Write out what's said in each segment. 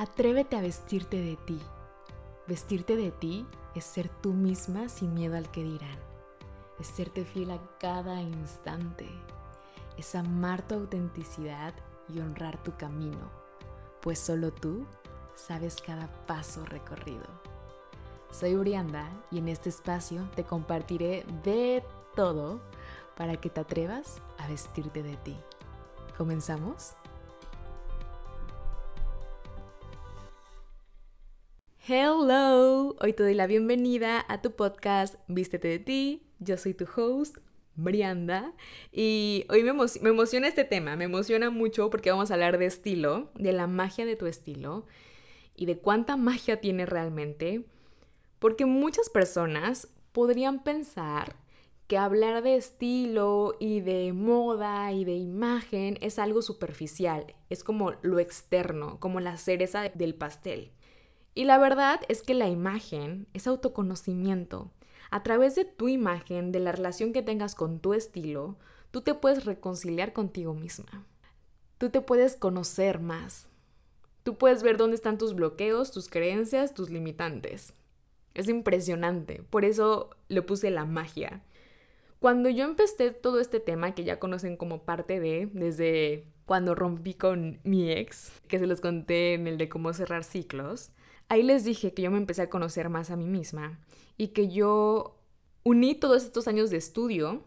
Atrévete a vestirte de ti. Vestirte de ti es ser tú misma sin miedo al que dirán. Es serte fiel a cada instante. Es amar tu autenticidad y honrar tu camino, pues solo tú sabes cada paso recorrido. Soy Urianda y en este espacio te compartiré de todo para que te atrevas a vestirte de ti. ¿Comenzamos? Hello, hoy te doy la bienvenida a tu podcast Vístete de ti. Yo soy tu host, Brianda, y hoy me, me, emociona este tema, me emociona mucho porque vamos a hablar de estilo, de la magia de tu estilo y de cuánta magia tiene realmente, porque muchas personas podrían pensar que hablar de estilo y de moda y de imagen es algo superficial, es como lo externo, como la cereza del pastel. Y la verdad es que la imagen es autoconocimiento. A través de tu imagen, de la relación que tengas con tu estilo, tú te puedes reconciliar contigo misma. Tú te puedes conocer más. Tú puedes ver dónde están tus bloqueos, tus creencias, tus limitantes. Es impresionante. Por eso le puse la magia. Cuando yo empecé todo este tema, que ya conocen como parte de, desde cuando rompí con mi ex, que se los conté en el de cómo cerrar ciclos, Ahí les dije que yo me empecé a conocer más a mí misma y que yo uní todos estos años de estudio.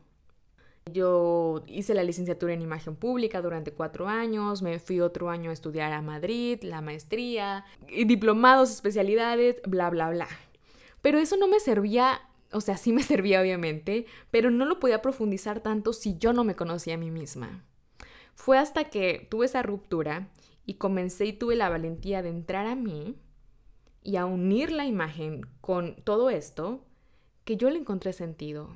Yo hice la licenciatura en imagen pública durante cuatro años, me fui otro año a estudiar a Madrid, la maestría, y diplomados, especialidades, bla, bla, bla. Pero eso no me servía, o sea, sí me servía obviamente, pero no lo podía profundizar tanto si yo no me conocía a mí misma. Fue hasta que tuve esa ruptura y comencé y tuve la valentía de entrar a mí y a unir la imagen con todo esto, que yo le encontré sentido.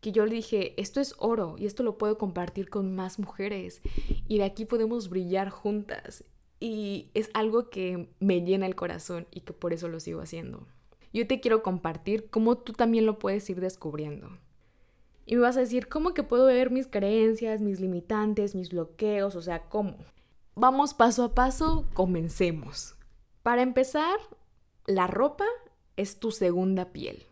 Que yo le dije, esto es oro y esto lo puedo compartir con más mujeres y de aquí podemos brillar juntas. Y es algo que me llena el corazón y que por eso lo sigo haciendo. Yo te quiero compartir cómo tú también lo puedes ir descubriendo. Y me vas a decir, ¿cómo que puedo ver mis creencias, mis limitantes, mis bloqueos? O sea, ¿cómo? Vamos paso a paso, comencemos. Para empezar, la ropa es tu segunda piel.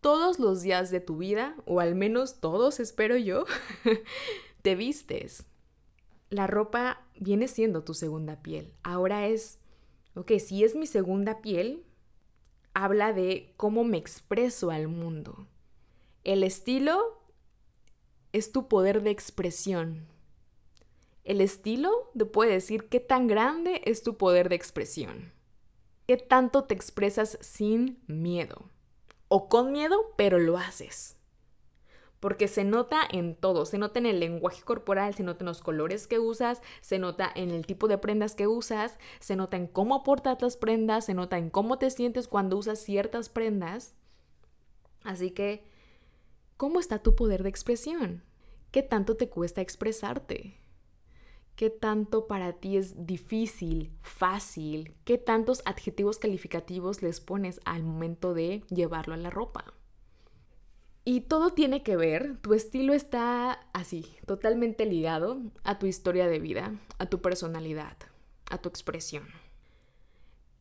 Todos los días de tu vida, o al menos todos espero yo, te vistes. La ropa viene siendo tu segunda piel. Ahora es, ok, si es mi segunda piel, habla de cómo me expreso al mundo. El estilo es tu poder de expresión. El estilo te puede decir qué tan grande es tu poder de expresión. ¿Qué tanto te expresas sin miedo? O con miedo, pero lo haces. Porque se nota en todo, se nota en el lenguaje corporal, se nota en los colores que usas, se nota en el tipo de prendas que usas, se nota en cómo aportas las prendas, se nota en cómo te sientes cuando usas ciertas prendas. Así que, ¿cómo está tu poder de expresión? ¿Qué tanto te cuesta expresarte? ¿Qué tanto para ti es difícil, fácil? ¿Qué tantos adjetivos calificativos les pones al momento de llevarlo a la ropa? Y todo tiene que ver, tu estilo está así, totalmente ligado a tu historia de vida, a tu personalidad, a tu expresión.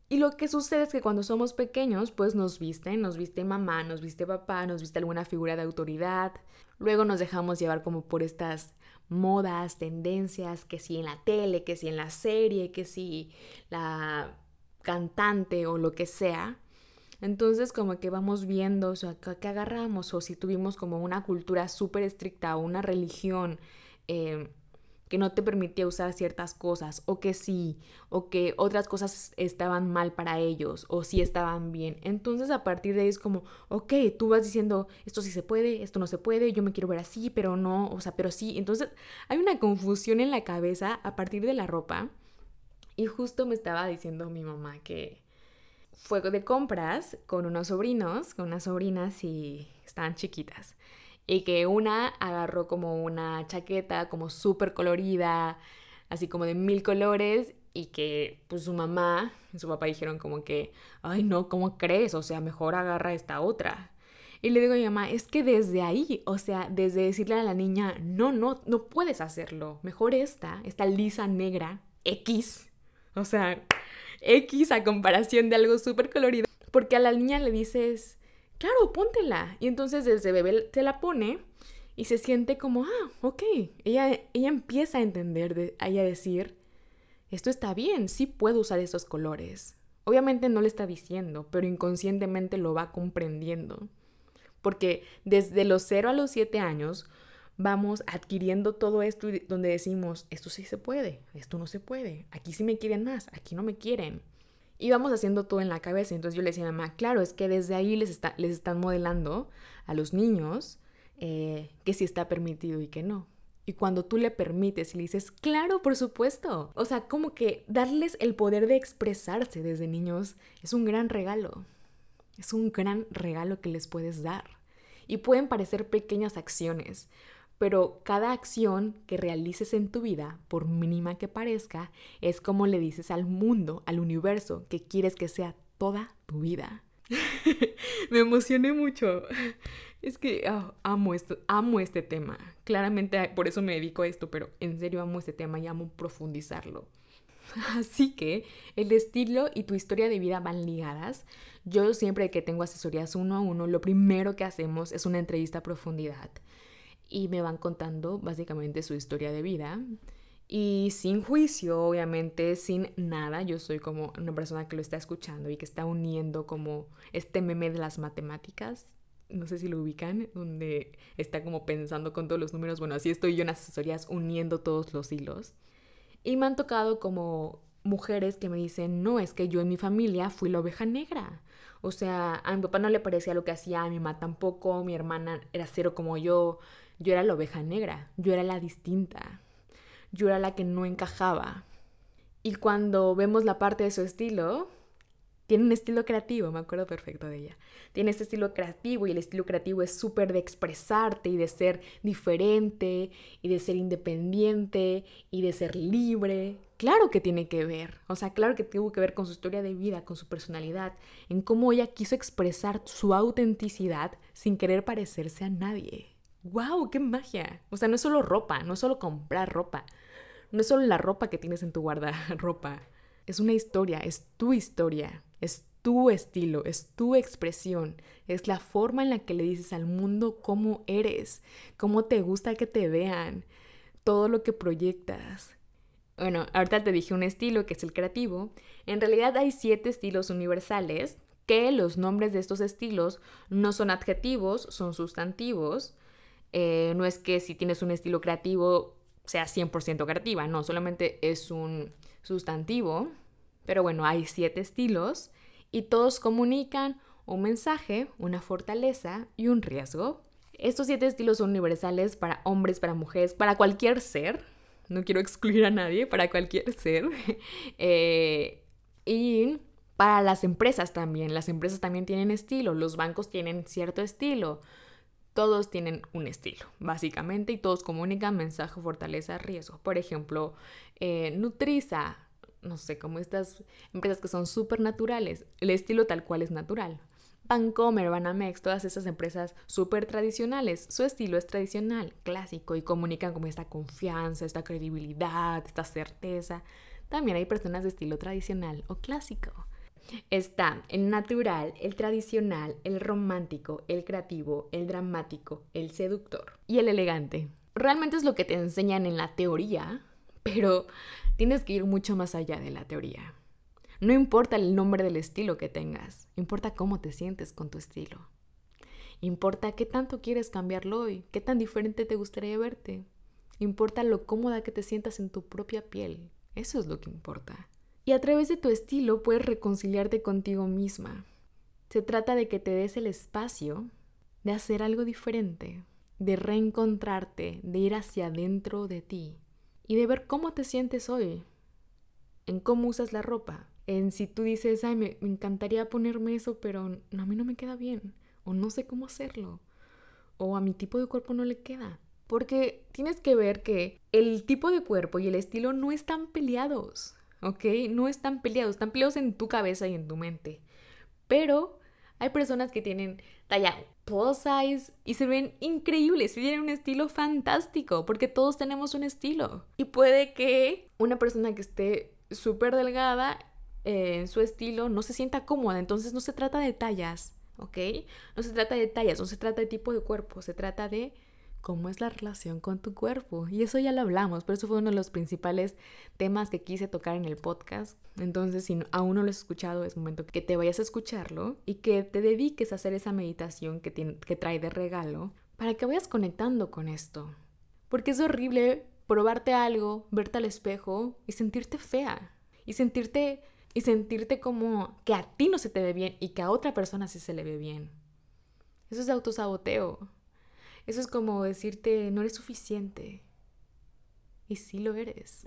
Y lo que sucede es que cuando somos pequeños, pues nos visten, nos viste mamá, nos viste papá, nos viste alguna figura de autoridad. Luego nos dejamos llevar como por estas modas, tendencias, que si en la tele, que si en la serie, que si la cantante o lo que sea. Entonces como que vamos viendo, o sea, ¿qué agarramos? O si tuvimos como una cultura súper estricta o una religión eh, que no te permitía usar ciertas cosas, o que sí, o que otras cosas estaban mal para ellos, o sí estaban bien. Entonces a partir de ahí es como, ok, tú vas diciendo, esto sí se puede, esto no se puede, yo me quiero ver así, pero no, o sea, pero sí. Entonces hay una confusión en la cabeza a partir de la ropa. Y justo me estaba diciendo mi mamá que fue de compras con unos sobrinos, con unas sobrinas y estaban chiquitas y que una agarró como una chaqueta como súper colorida, así como de mil colores y que pues su mamá y su papá dijeron como que, ay no, ¿cómo crees? O sea, mejor agarra esta otra. Y le digo a mi mamá, es que desde ahí, o sea, desde decirle a la niña, no, no, no puedes hacerlo, mejor esta, esta lisa negra, X. O sea, X a comparación de algo súper colorido. Porque a la niña le dices, claro, póntela. Y entonces desde bebé se la pone y se siente como, ah, ok. Ella, ella empieza a entender, a decir, esto está bien, sí puedo usar esos colores. Obviamente no le está diciendo, pero inconscientemente lo va comprendiendo. Porque desde los 0 a los 7 años vamos adquiriendo todo esto donde decimos, esto sí se puede, esto no se puede, aquí sí me quieren más, aquí no me quieren. Y vamos haciendo todo en la cabeza. Entonces yo le decía a mamá, claro, es que desde ahí les, está, les están modelando a los niños eh, que sí está permitido y que no. Y cuando tú le permites y le dices, claro, por supuesto. O sea, como que darles el poder de expresarse desde niños es un gran regalo. Es un gran regalo que les puedes dar. Y pueden parecer pequeñas acciones, pero cada acción que realices en tu vida, por mínima que parezca, es como le dices al mundo, al universo, que quieres que sea toda tu vida. Me emocioné mucho. Es que ah, amo esto, amo este tema. Claramente por eso me dedico a esto, pero en serio amo este tema y amo profundizarlo. Así que el estilo y tu historia de vida van ligadas. Yo siempre que tengo asesorías uno a uno, lo primero que hacemos es una entrevista a profundidad y me van contando básicamente su historia de vida. Y sin juicio, obviamente, sin nada, yo soy como una persona que lo está escuchando y que está uniendo como este meme de las matemáticas, no sé si lo ubican, donde está como pensando con todos los números, bueno, así estoy yo en asesorías uniendo todos los hilos. Y me han tocado como mujeres que me dicen, no, es que yo en mi familia fui la oveja negra. O sea, a mi papá no le parecía lo que hacía, a mi mamá tampoco, mi hermana era cero como yo, yo era la oveja negra, yo era la distinta, yo era la que no encajaba. Y cuando vemos la parte de su estilo, tiene un estilo creativo, me acuerdo perfecto de ella. Tiene este estilo creativo y el estilo creativo es súper de expresarte y de ser diferente y de ser independiente y de ser libre. Claro que tiene que ver, o sea, claro que tuvo que ver con su historia de vida, con su personalidad, en cómo ella quiso expresar su autenticidad sin querer parecerse a nadie. ¡Wow! ¡Qué magia! O sea, no es solo ropa, no es solo comprar ropa, no es solo la ropa que tienes en tu guardarropa. Es una historia, es tu historia, es tu estilo, es tu expresión, es la forma en la que le dices al mundo cómo eres, cómo te gusta que te vean, todo lo que proyectas. Bueno, ahorita te dije un estilo que es el creativo. En realidad hay siete estilos universales que los nombres de estos estilos no son adjetivos, son sustantivos. Eh, no es que si tienes un estilo creativo sea 100% creativa, no, solamente es un sustantivo. Pero bueno, hay siete estilos y todos comunican un mensaje, una fortaleza y un riesgo. Estos siete estilos son universales para hombres, para mujeres, para cualquier ser. No quiero excluir a nadie, para cualquier ser. Eh, y para las empresas también. Las empresas también tienen estilo. Los bancos tienen cierto estilo. Todos tienen un estilo, básicamente, y todos comunican mensaje, fortaleza, riesgo. Por ejemplo, eh, Nutriza, no sé, como estas empresas que son súper naturales, el estilo tal cual es natural. Bancomer, Banamex, todas esas empresas súper tradicionales, su estilo es tradicional, clásico, y comunican como esta confianza, esta credibilidad, esta certeza. También hay personas de estilo tradicional o clásico. Está el natural, el tradicional, el romántico, el creativo, el dramático, el seductor y el elegante. Realmente es lo que te enseñan en la teoría, pero tienes que ir mucho más allá de la teoría. No importa el nombre del estilo que tengas, importa cómo te sientes con tu estilo. Importa qué tanto quieres cambiarlo hoy, qué tan diferente te gustaría verte. Importa lo cómoda que te sientas en tu propia piel. Eso es lo que importa. Y a través de tu estilo puedes reconciliarte contigo misma. Se trata de que te des el espacio de hacer algo diferente, de reencontrarte, de ir hacia adentro de ti y de ver cómo te sientes hoy, en cómo usas la ropa, en si tú dices, ay, me, encantaría ponerme eso, pero a mí no me queda bien, o no sé cómo hacerlo, o a mi tipo de cuerpo no le queda. Porque tienes que ver que el tipo de cuerpo y el estilo no están peleados. ¿Ok? No están peleados, están peleados en tu cabeza y en tu mente. Pero hay personas que tienen talla plus size y se ven increíbles y tienen un estilo fantástico, porque todos tenemos un estilo. Y puede que una persona que esté súper delgada eh, en su estilo no se sienta cómoda. Entonces no se trata de tallas, ¿ok? No se trata de tallas, no se trata de tipo de cuerpo, se trata de cómo es la relación con tu cuerpo. Y eso ya lo hablamos, pero eso fue uno de los principales temas que quise tocar en el podcast. Entonces, si aún no lo has escuchado, es momento que te vayas a escucharlo y que te dediques a hacer esa meditación que, que trae de regalo para que vayas conectando con esto. Porque es horrible probarte algo, verte al espejo y sentirte fea. Y sentirte, y sentirte como que a ti no se te ve bien y que a otra persona sí se le ve bien. Eso es autosaboteo. Eso es como decirte, no eres suficiente. Y sí lo eres.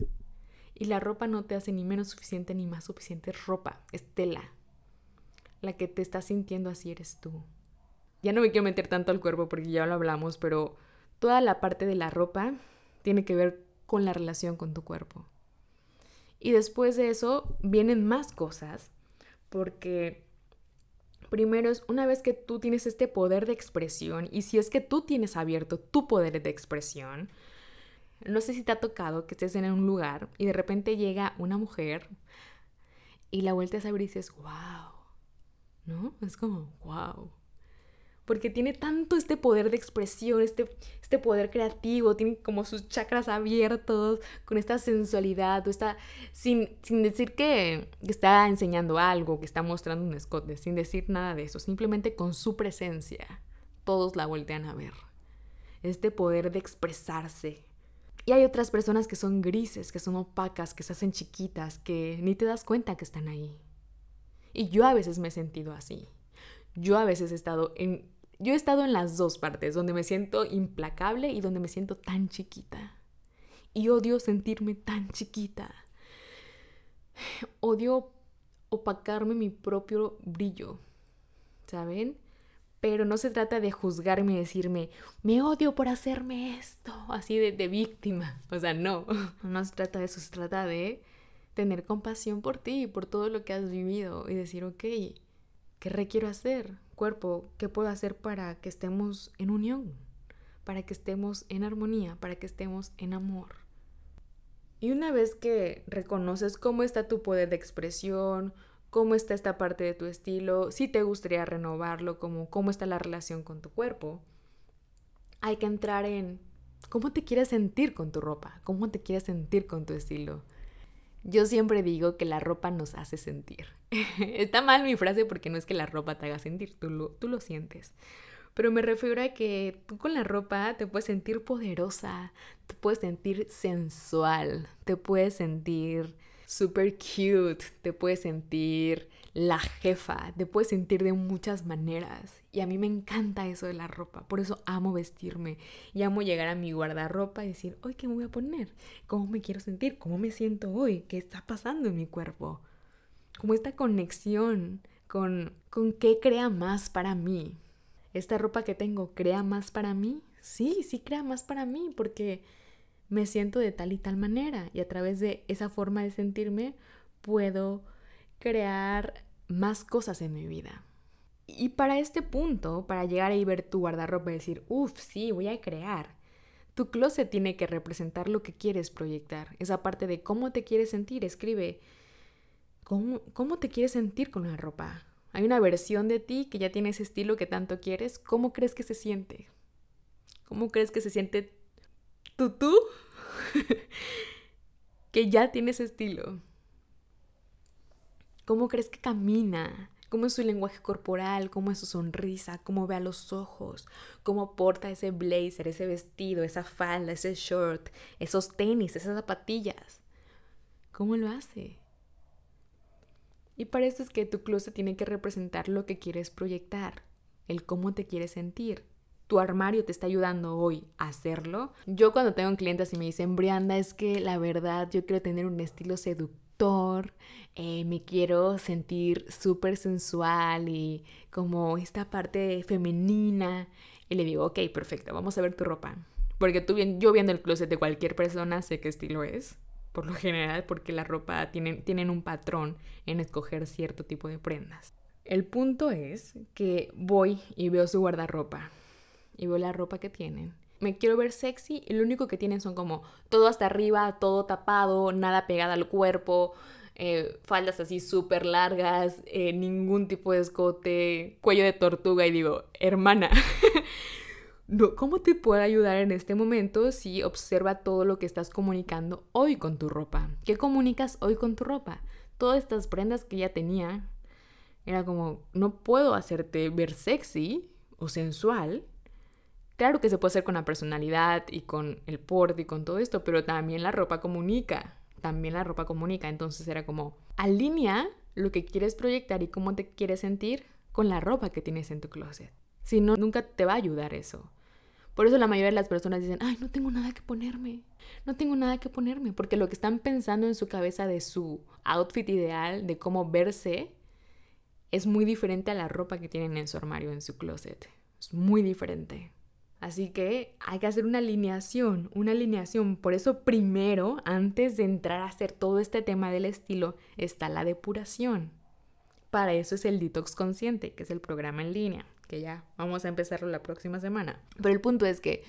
Y la ropa no te hace ni menos suficiente ni más suficiente. Ropa, es tela. La que te está sintiendo así eres tú. Ya no me quiero meter tanto al cuerpo porque ya lo hablamos, pero toda la parte de la ropa tiene que ver con la relación con tu cuerpo. Y después de eso vienen más cosas, porque primero es una vez que tú tienes este poder de expresión, y si es que tú tienes abierto tu poder de expresión, no sé si te ha tocado que estés en un lugar y de repente llega una mujer y la vueltas a ver y dices, wow, ¿no? Es como, wow porque tiene tanto este poder de expresión, este, este poder creativo, tiene como sus chakras abiertos, con esta sensualidad, o está, sin, sin decir que, está enseñando algo, que está mostrando un escote, sin decir nada de eso, simplemente con su presencia, todos la voltean a ver. Este poder de expresarse. Y hay otras personas que son grises, que son opacas, que se hacen chiquitas, que ni te das cuenta que están ahí. Y yo a veces me he sentido así. Yo a veces he estado en yo he estado en las dos partes, donde me siento implacable y donde me siento tan chiquita. Y odio sentirme tan chiquita. Odio opacarme mi propio brillo, ¿saben? Pero no se trata de juzgarme y decirme, me odio por hacerme esto, así de, víctima. O sea, no, no se trata de eso, se trata de tener compasión por ti, y por todo lo que has vivido y decir, ok, ¿qué requiero hacer? cuerpo, ¿qué puedo hacer para que estemos en unión? Para que estemos en armonía, para que estemos en amor. Y una vez que reconoces cómo está tu poder de expresión, cómo está esta parte de tu estilo, si te gustaría renovarlo, como cómo está la relación con tu cuerpo, hay que entrar en cómo te quieres sentir con tu ropa, cómo te quieres sentir con tu estilo. Yo siempre digo que la ropa nos hace sentir. Está mal mi frase porque no es que la ropa te haga sentir, tú lo, tú lo sientes. Pero me refiero a que tú con la ropa te puedes sentir poderosa, te puedes sentir sensual, te puedes sentir super cute, te puedes sentir la jefa, te puedes sentir de muchas maneras. Y a mí me encanta eso de la ropa, por eso amo vestirme y amo llegar a mi guardarropa y decir, hoy qué me voy a poner, cómo me quiero sentir, cómo me siento hoy, qué está pasando en mi cuerpo. Como esta conexión con, con qué crea más para mí. ¿Esta ropa que tengo crea más para mí? Sí, sí crea más para mí porque me siento de tal y tal manera y a través de esa forma de sentirme puedo crear más cosas en mi vida. Y para este punto, para llegar ahí ver tu guardarropa y decir, uff, sí, voy a crear. Tu closet tiene que representar lo que quieres proyectar. Esa parte de cómo te quieres sentir. Escribe, ¿cómo, cómo te quieres sentir con la ropa? Hay una versión de ti que ya tiene ese estilo que tanto quieres. ¿Cómo crees que se siente? ¿Cómo crees que se siente tú tú? que ya tiene ese estilo. ¿Cómo crees que camina? ¿Cómo es su lenguaje corporal? ¿Cómo es su sonrisa? ¿Cómo ve a los ojos? ¿Cómo porta ese blazer, ese vestido, esa falda, ese short, esos tenis, esas zapatillas? ¿Cómo lo hace? Y para eso es que tu closet tiene que representar lo que quieres proyectar, el cómo te quieres sentir. Tu armario te está ayudando hoy a hacerlo. Yo cuando tengo clientes y me dicen, Brianda, es que la verdad yo quiero tener un estilo eh, me quiero sentir súper sensual y como esta parte femenina. Y le digo, ok, perfecto, vamos a ver tu ropa. Porque tú, yo viendo el closet de cualquier persona sé qué estilo es, por lo general, porque la ropa tienen, tienen un patrón en escoger cierto tipo de prendas. El punto es que voy y veo su guardarropa y veo la ropa que tienen me quiero ver sexy y lo único que tienen son como todo hasta arriba, todo tapado, nada pegado al cuerpo, eh, faldas así súper largas, eh, ningún tipo de escote, cuello de tortuga y digo, hermana, no, ¿cómo te puedo ayudar en este momento si observa todo lo que estás comunicando hoy con tu ropa? ¿Qué comunicas hoy con tu ropa? Todas estas prendas que ya tenía, era como, no puedo hacerte ver sexy o sensual. Claro que se puede hacer con la personalidad y con el porte y con todo esto, pero también la ropa comunica también la ropa comunica. Entonces era como, alinea lo que quieres proyectar y cómo te quieres sentir con la ropa que tienes en tu closet. Si no, nunca te va a ayudar eso. Por eso la mayoría de las personas dicen, ay, no tengo nada que ponerme, no tengo nada que ponerme, porque lo que están pensando en su cabeza de su outfit ideal, de cómo verse, es muy diferente a la ropa que tienen en su armario, en su closet. Es muy diferente. Así que hay que hacer una alineación, una alineación. Por eso primero, antes de entrar a hacer todo este tema del estilo, está la depuración. Para eso es el detox consciente, que es el programa en línea, que ya vamos a empezarlo la próxima semana. Pero el punto es que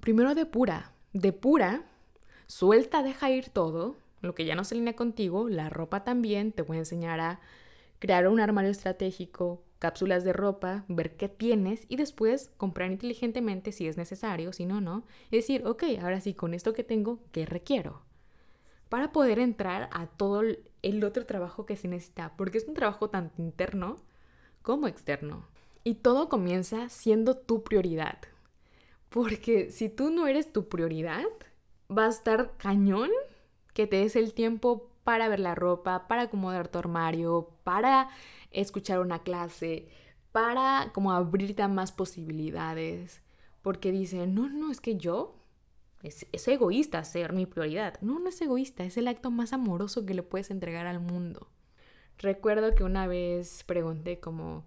primero depura, depura, suelta, deja ir todo, lo que ya no se alinea contigo, la ropa también, te voy a enseñar a crear un armario estratégico, cápsulas de ropa, ver qué tienes y después comprar inteligentemente si es necesario, si no, no. Y decir, ok, ahora sí, con esto que tengo, ¿qué requiero? Para poder entrar a todo el otro trabajo que se necesita, porque es un trabajo tanto interno como externo. Y todo comienza siendo tu prioridad. Porque si tú no eres tu prioridad, va a estar cañón que te des el tiempo para ver la ropa, para acomodar tu armario, para escuchar una clase, para como abrirte a más posibilidades, porque dicen, no, no, es que yo, es, es egoísta ser mi prioridad. No, no es egoísta, es el acto más amoroso que le puedes entregar al mundo. Recuerdo que una vez pregunté como,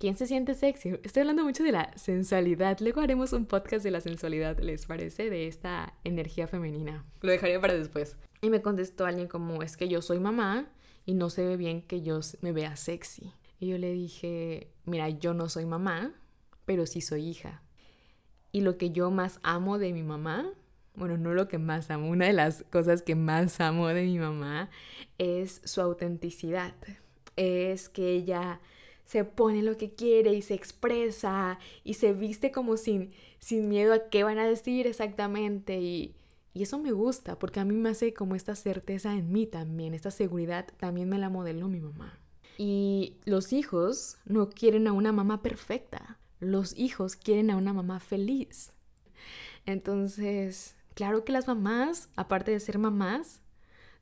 ¿quién se siente sexy? Estoy hablando mucho de la sensualidad. Luego haremos un podcast de la sensualidad, ¿les parece? De esta energía femenina. Lo dejaré para después. Y me contestó alguien como, es que yo soy mamá y no se ve bien que yo me vea sexy. Y yo le dije, mira, yo no soy mamá, pero sí soy hija. Y lo que yo más amo de mi mamá, bueno, no lo que más amo, una de las cosas que más amo de mi mamá es su autenticidad. Es que ella se pone lo que quiere y se expresa y se viste como sin, sin miedo a qué van a decir exactamente y, y eso me gusta porque a mí me hace como esta certeza en mí también, esta seguridad también me la modeló mi mamá. Y los hijos no quieren a una mamá perfecta, los hijos quieren a una mamá feliz. Entonces, claro que las mamás, aparte de ser mamás,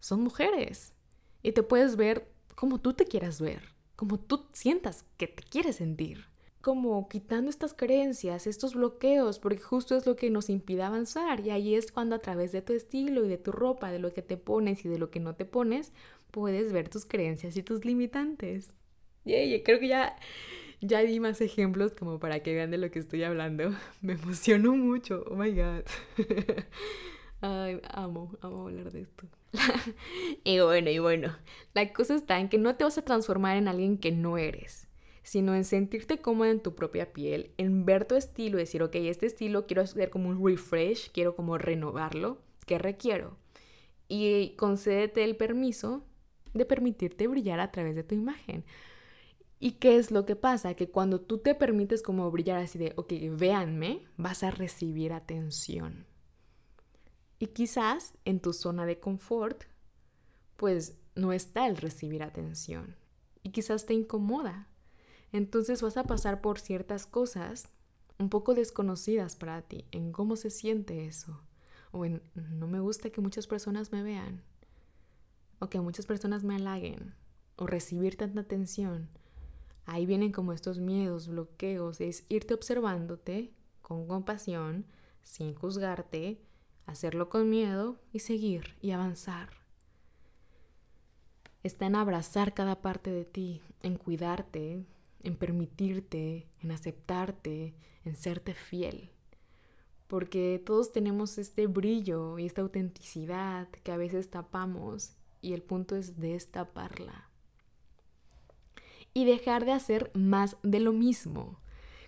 son mujeres. Y te puedes ver como tú te quieras ver, como tú sientas que te quieres sentir como quitando estas creencias, estos bloqueos, porque justo es lo que nos impide avanzar. Y ahí es cuando a través de tu estilo y de tu ropa, de lo que te pones y de lo que no te pones, puedes ver tus creencias y tus limitantes. Y creo que ya, ya di más ejemplos como para que vean de lo que estoy hablando. Me emocionó mucho. Oh my god. Ay, amo, amo hablar de esto. y bueno, y bueno, la cosa está en que no te vas a transformar en alguien que no eres sino en sentirte cómoda en tu propia piel, en ver tu estilo, decir, ok, este estilo quiero hacer como un refresh, quiero como renovarlo, ¿qué requiero? Y concédete el permiso de permitirte brillar a través de tu imagen. ¿Y qué es lo que pasa? Que cuando tú te permites como brillar así de, ok, véanme, vas a recibir atención. Y quizás en tu zona de confort, pues no está el recibir atención. Y quizás te incomoda. Entonces vas a pasar por ciertas cosas un poco desconocidas para ti, en cómo se siente eso, o en no me gusta que muchas personas me vean, o que muchas personas me halaguen, o recibir tanta atención. Ahí vienen como estos miedos, bloqueos, es irte observándote con compasión, sin juzgarte, hacerlo con miedo y seguir y avanzar. Está en abrazar cada parte de ti, en cuidarte, en permitirte, en aceptarte, en serte fiel. Porque todos tenemos este brillo y esta autenticidad que a veces tapamos y el punto es destaparla. Y dejar de hacer más de lo mismo.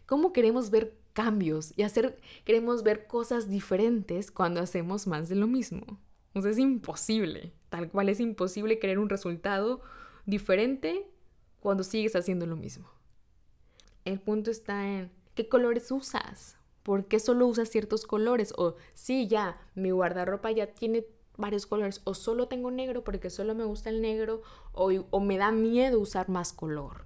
¿Cómo queremos ver cambios y hacer, queremos ver cosas diferentes cuando hacemos más de lo mismo? Es imposible. Tal cual es imposible querer un resultado diferente cuando sigues haciendo lo mismo. El punto está en qué colores usas. ¿Por qué solo usas ciertos colores? O sí, ya, mi guardarropa ya tiene varios colores. O solo tengo negro porque solo me gusta el negro. O, o me da miedo usar más color.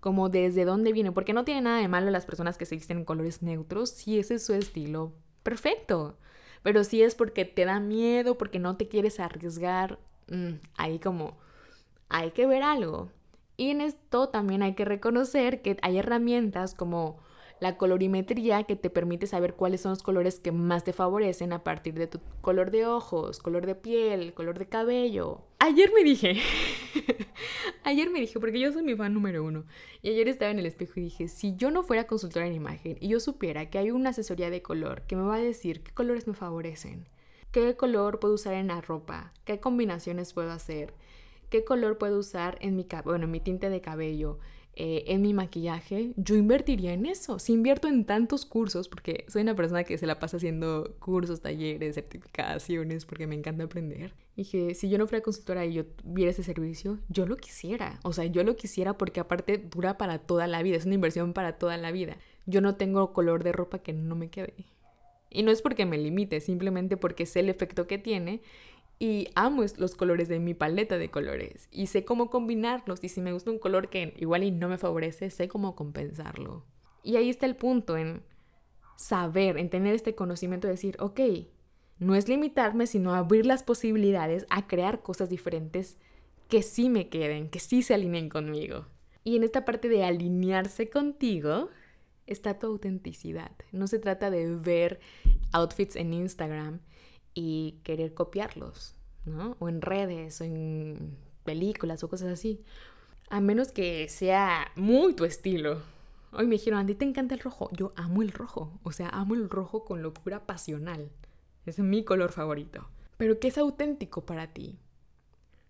Como desde dónde viene. Porque no tiene nada de malo las personas que se visten en colores neutros. Si ese es su estilo, perfecto. Pero si es porque te da miedo, porque no te quieres arriesgar, mm, ahí como hay que ver algo. Y en esto también hay que reconocer que hay herramientas como la colorimetría que te permite saber cuáles son los colores que más te favorecen a partir de tu color de ojos, color de piel, color de cabello. Ayer me dije, ayer me dije, porque yo soy mi fan número uno, y ayer estaba en el espejo y dije, si yo no fuera consultora en imagen y yo supiera que hay una asesoría de color que me va a decir qué colores me favorecen, qué color puedo usar en la ropa, qué combinaciones puedo hacer, qué color puedo usar en mi, bueno, en mi tinte de cabello, eh, en mi maquillaje, yo invertiría en eso. Si invierto en tantos cursos, porque soy una persona que se la pasa haciendo cursos, talleres, certificaciones, porque me encanta aprender. Dije, si yo no fuera consultora y yo viera ese servicio, yo lo quisiera. O sea, yo lo quisiera porque aparte dura para toda la vida, es una inversión para toda la vida. Yo no tengo color de ropa que no me quede. Y no es porque me limite, simplemente porque sé el efecto que tiene y amo los colores de mi paleta de colores y sé cómo combinarlos y si me gusta un color que igual y no me favorece, sé cómo compensarlo. Y ahí está el punto en saber, en tener este conocimiento de decir, ok, no es limitarme, sino abrir las posibilidades a crear cosas diferentes que sí me queden, que sí se alineen conmigo. Y en esta parte de alinearse contigo está tu autenticidad. No se trata de ver outfits en Instagram y querer copiarlos, ¿no? O en redes, o en películas, o cosas así. A menos que sea muy tu estilo. Hoy me dijeron, Andy, ¿te encanta el rojo? Yo amo el rojo. O sea, amo el rojo con locura pasional. Es mi color favorito. Pero ¿qué es auténtico para ti?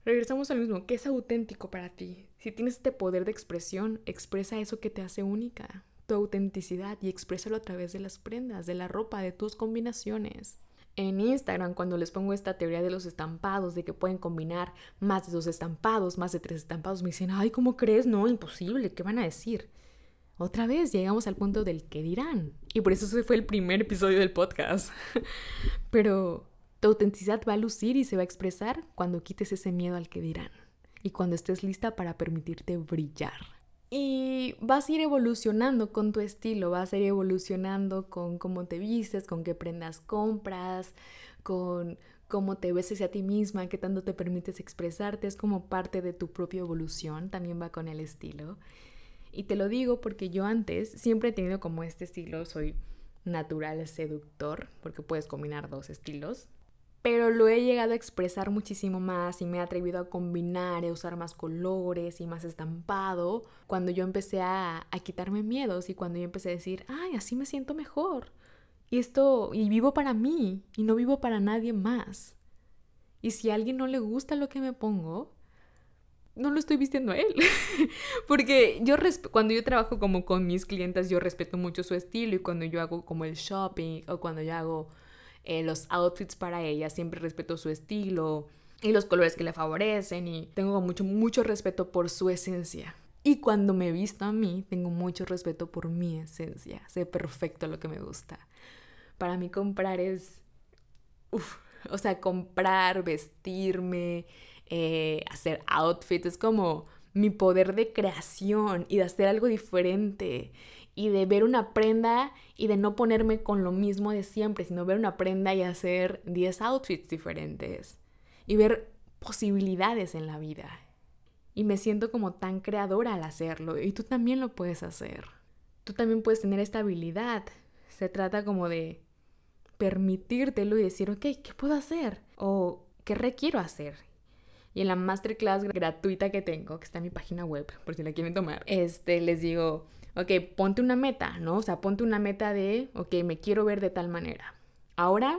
Regresamos al mismo. ¿Qué es auténtico para ti? Si tienes este poder de expresión, expresa eso que te hace única, tu autenticidad, y exprésalo a través de las prendas, de la ropa, de tus combinaciones en Instagram cuando les pongo esta teoría de los estampados, de que pueden combinar más de dos estampados, más de tres estampados, me dicen, ay, ¿cómo crees? No, imposible, ¿qué van a decir? Otra vez llegamos al punto del que dirán. Y por eso ese fue el primer episodio del podcast. Pero tu autenticidad va a lucir y se va a expresar cuando quites ese miedo al que dirán. Y cuando estés lista para permitirte brillar. Y vas a ir evolucionando con tu estilo, vas a ir evolucionando con cómo te vistes, con qué prendas compras, con cómo te ves hacia ti misma, qué tanto te permites expresarte, es como parte de tu propia evolución, también va con el estilo. Y te lo digo porque yo antes siempre he tenido como este estilo, soy natural seductor, porque puedes combinar dos estilos, pero lo he llegado a expresar muchísimo más y me he atrevido a combinar a usar más colores y más estampado cuando yo empecé a, a quitarme miedos y cuando yo empecé a decir, ay, así me siento mejor. Y esto, y vivo para mí y no vivo para nadie más. Y si a alguien no le gusta lo que me pongo, no lo estoy vistiendo a él. Porque yo cuando yo trabajo como con mis clientes, yo respeto mucho su estilo y cuando yo hago como el shopping o cuando yo hago eh, los outfits para ella, siempre respeto su estilo y los colores que le favorecen y tengo mucho, mucho respeto por su esencia. Y cuando me visto a mí, tengo mucho respeto por mi esencia, sé perfecto lo que me gusta. Para mí comprar es, uf, o sea, comprar, vestirme, eh, hacer outfits, es como mi poder de creación y de hacer algo diferente y de ver una prenda y de no ponerme con lo mismo de siempre, sino ver una prenda y hacer 10 outfits diferentes y ver posibilidades en la vida. Y me siento como tan creadora al hacerlo y tú también lo puedes hacer. Tú también puedes tener esta habilidad. Se trata como de permitírtelo y decir, ok, ¿qué puedo hacer? O ¿qué requiero hacer? Y en la masterclass gratuita que tengo, que está en mi página web, por si la quieren tomar, este, les digo, ok, ponte una meta, ¿no? O sea, ponte una meta de, ok, me quiero ver de tal manera. Ahora,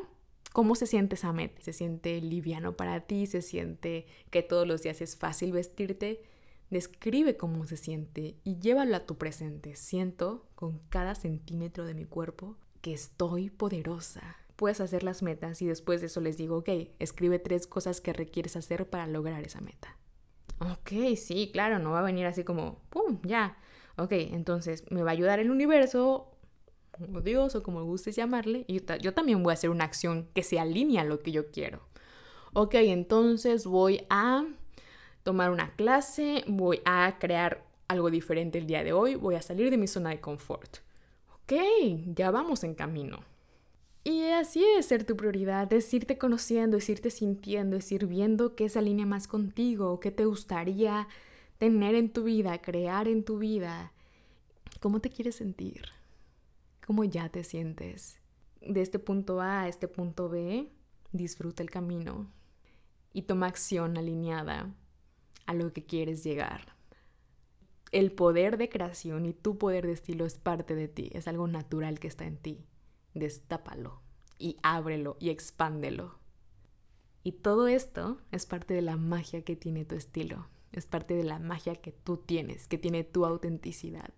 ¿cómo se siente esa meta? ¿Se siente liviano para ti? ¿Se siente que todos los días es fácil vestirte? Describe cómo se siente y llévalo a tu presente. Siento con cada centímetro de mi cuerpo que estoy poderosa, puedes hacer las metas y después de eso les digo, ok, escribe tres cosas que requieres hacer para lograr esa meta. Ok, sí, claro, no va a venir así como, ¡pum! Ya. Ok, entonces me va a ayudar el universo, o Dios, o como gustes llamarle, y yo también voy a hacer una acción que se alinea a lo que yo quiero. Ok, entonces voy a tomar una clase, voy a crear algo diferente el día de hoy, voy a salir de mi zona de confort. Ok, ya vamos en camino. Y así es ser tu prioridad, es irte conociendo, es irte sintiendo, es ir viendo qué se alinea más contigo, qué te gustaría tener en tu vida, crear en tu vida. ¿Cómo te quieres sentir? ¿Cómo ya te sientes? De este punto A a este punto B, disfruta el camino y toma acción alineada a lo que quieres llegar. El poder de creación y tu poder de estilo es parte de ti, es algo natural que está en ti. Destápalo y ábrelo y expándelo. Y todo esto es parte de la magia que tiene tu estilo, es parte de la magia que tú tienes, que tiene tu autenticidad.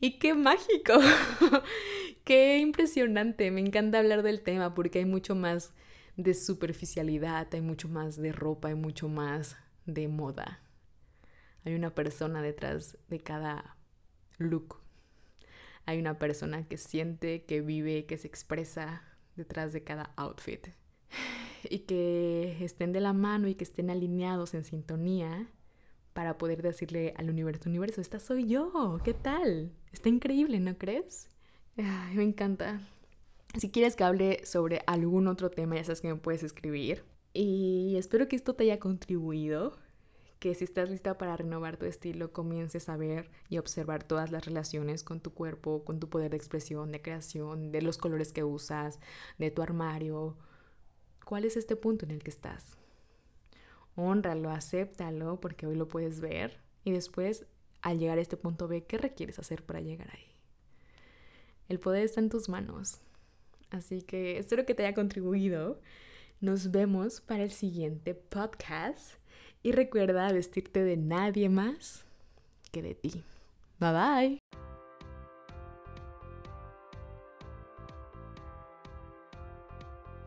Y qué mágico, qué impresionante, me encanta hablar del tema porque hay mucho más de superficialidad, hay mucho más de ropa, hay mucho más de moda. Hay una persona detrás de cada look. Hay una persona que siente, que vive, que se expresa detrás de cada outfit. Y que estén de la mano y que estén alineados en sintonía para poder decirle al universo, universo, esta soy yo, ¿qué tal? Está increíble, ¿no crees? Me encanta. Si quieres que hable sobre algún otro tema, ya sabes que me puedes escribir. Y espero que esto te haya contribuido, que si estás lista para renovar tu estilo, comiences a ver y observar todas las relaciones con tu cuerpo, con tu poder de expresión, de creación, de los colores que usas, de tu armario. ¿Cuál es este punto en el que estás? Honralo, acéptalo, porque hoy lo puedes ver. Y después, al llegar a este punto B, ¿qué requieres hacer para llegar ahí? El poder está en tus manos. Así que espero que te haya contribuido. Nos vemos para el siguiente podcast y recuerda vestirte de nadie más que de ti. Bye bye.